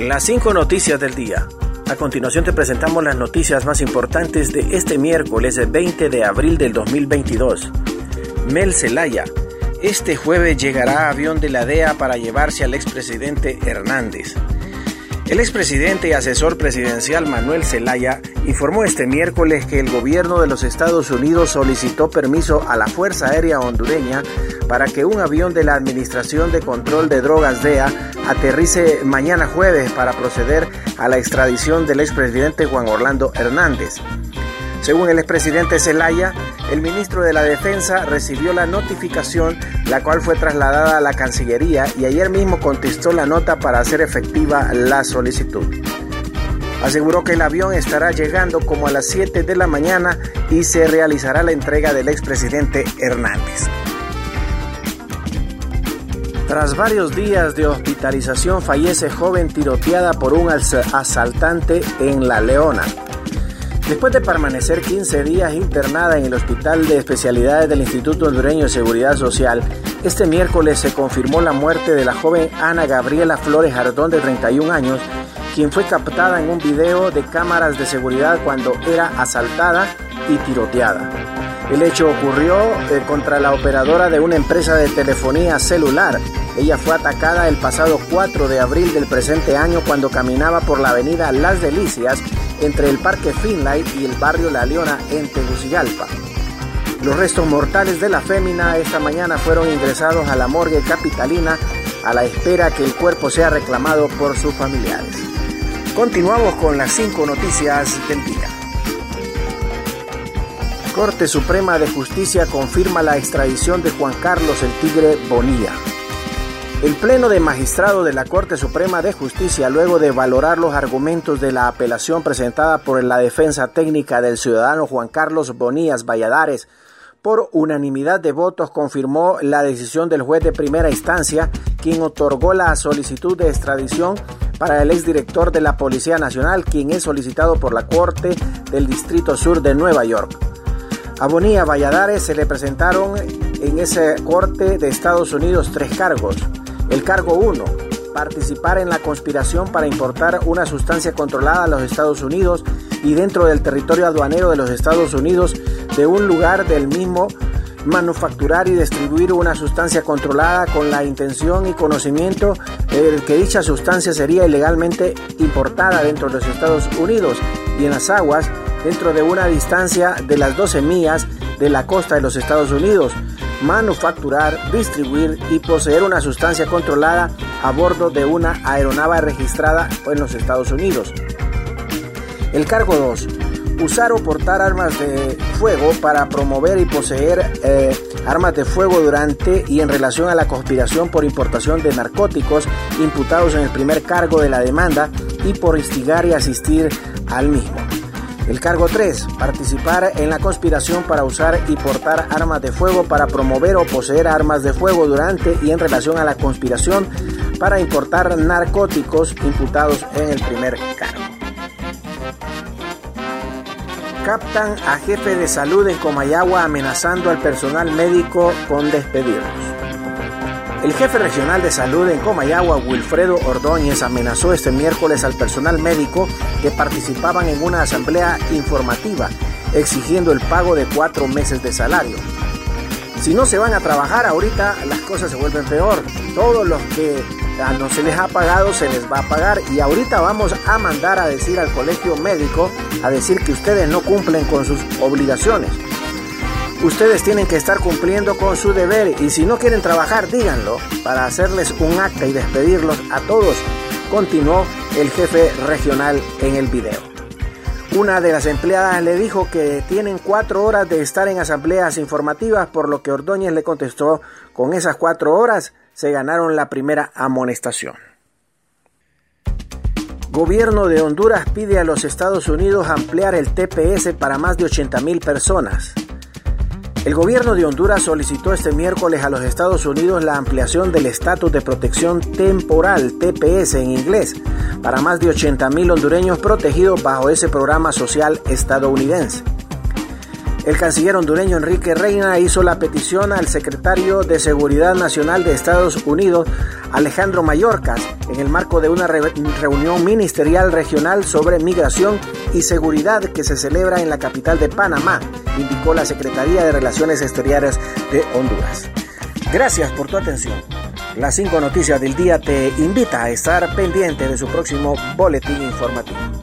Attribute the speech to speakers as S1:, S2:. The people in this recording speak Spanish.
S1: Las cinco noticias del día. A continuación te presentamos las noticias más importantes de este miércoles 20 de abril del 2022. Mel Zelaya. Este jueves llegará avión de la DEA para llevarse al expresidente Hernández. El expresidente y asesor presidencial Manuel Zelaya informó este miércoles que el gobierno de los Estados Unidos solicitó permiso a la Fuerza Aérea Hondureña para que un avión de la Administración de Control de Drogas DEA aterrice mañana jueves para proceder a la extradición del expresidente Juan Orlando Hernández. Según el expresidente Zelaya, el ministro de la Defensa recibió la notificación, la cual fue trasladada a la Cancillería y ayer mismo contestó la nota para hacer efectiva la solicitud. Aseguró que el avión estará llegando como a las 7 de la mañana y se realizará la entrega del expresidente Hernández. Tras varios días de hospitalización fallece joven tiroteada por un asaltante en La Leona. Después de permanecer 15 días internada en el Hospital de Especialidades del Instituto Hondureño de Seguridad Social, este miércoles se confirmó la muerte de la joven Ana Gabriela Flores Jardón de 31 años, quien fue captada en un video de cámaras de seguridad cuando era asaltada y tiroteada. El hecho ocurrió eh, contra la operadora de una empresa de telefonía celular. Ella fue atacada el pasado 4 de abril del presente año cuando caminaba por la avenida Las Delicias entre el Parque Finlight y el barrio La Leona en Tegucigalpa. Los restos mortales de la fémina esta mañana fueron ingresados a la morgue capitalina a la espera que el cuerpo sea reclamado por sus familiares. Continuamos con las cinco noticias del día. Corte Suprema de Justicia confirma la extradición de Juan Carlos el Tigre Bonilla. El Pleno de Magistrado de la Corte Suprema de Justicia, luego de valorar los argumentos de la apelación presentada por la defensa técnica del ciudadano Juan Carlos Bonías Valladares, por unanimidad de votos confirmó la decisión del juez de primera instancia, quien otorgó la solicitud de extradición para el exdirector de la Policía Nacional, quien es solicitado por la Corte del Distrito Sur de Nueva York. A Bonilla Valladares se le presentaron en ese corte de Estados Unidos tres cargos. El cargo 1, participar en la conspiración para importar una sustancia controlada a los Estados Unidos y dentro del territorio aduanero de los Estados Unidos de un lugar del mismo manufacturar y distribuir una sustancia controlada con la intención y conocimiento de que dicha sustancia sería ilegalmente importada dentro de los Estados Unidos y en las aguas dentro de una distancia de las 12 millas de la costa de los Estados Unidos, manufacturar, distribuir y poseer una sustancia controlada a bordo de una aeronave registrada en los Estados Unidos. El cargo 2. Usar o portar armas de fuego para promover y poseer eh, armas de fuego durante y en relación a la conspiración por importación de narcóticos imputados en el primer cargo de la demanda y por instigar y asistir al mismo. El cargo 3. Participar en la conspiración para usar y portar armas de fuego para promover o poseer armas de fuego durante y en relación a la conspiración para importar narcóticos imputados en el primer cargo. Captan a jefe de salud en Comayagua amenazando al personal médico con despedirlos. El jefe regional de salud en Comayagua, Wilfredo Ordóñez, amenazó este miércoles al personal médico que participaban en una asamblea informativa exigiendo el pago de cuatro meses de salario. Si no se van a trabajar ahorita, las cosas se vuelven peor. Todos los que no se les ha pagado, se les va a pagar. Y ahorita vamos a mandar a decir al colegio médico, a decir que ustedes no cumplen con sus obligaciones. Ustedes tienen que estar cumpliendo con su deber y si no quieren trabajar, díganlo para hacerles un acta y despedirlos a todos, continuó el jefe regional en el video. Una de las empleadas le dijo que tienen cuatro horas de estar en asambleas informativas, por lo que Ordóñez le contestó, con esas cuatro horas se ganaron la primera amonestación. Gobierno de Honduras pide a los Estados Unidos ampliar el TPS para más de 80.000 personas. El gobierno de Honduras solicitó este miércoles a los Estados Unidos la ampliación del estatus de protección temporal, TPS en inglés, para más de 80.000 hondureños protegidos bajo ese programa social estadounidense. El canciller hondureño Enrique Reina hizo la petición al secretario de Seguridad Nacional de Estados Unidos, Alejandro Mayorkas, en el marco de una reunión ministerial regional sobre migración y seguridad que se celebra en la capital de Panamá, indicó la Secretaría de Relaciones Exteriores de Honduras. Gracias por tu atención. Las cinco noticias del día te invita a estar pendiente de su próximo boletín informativo.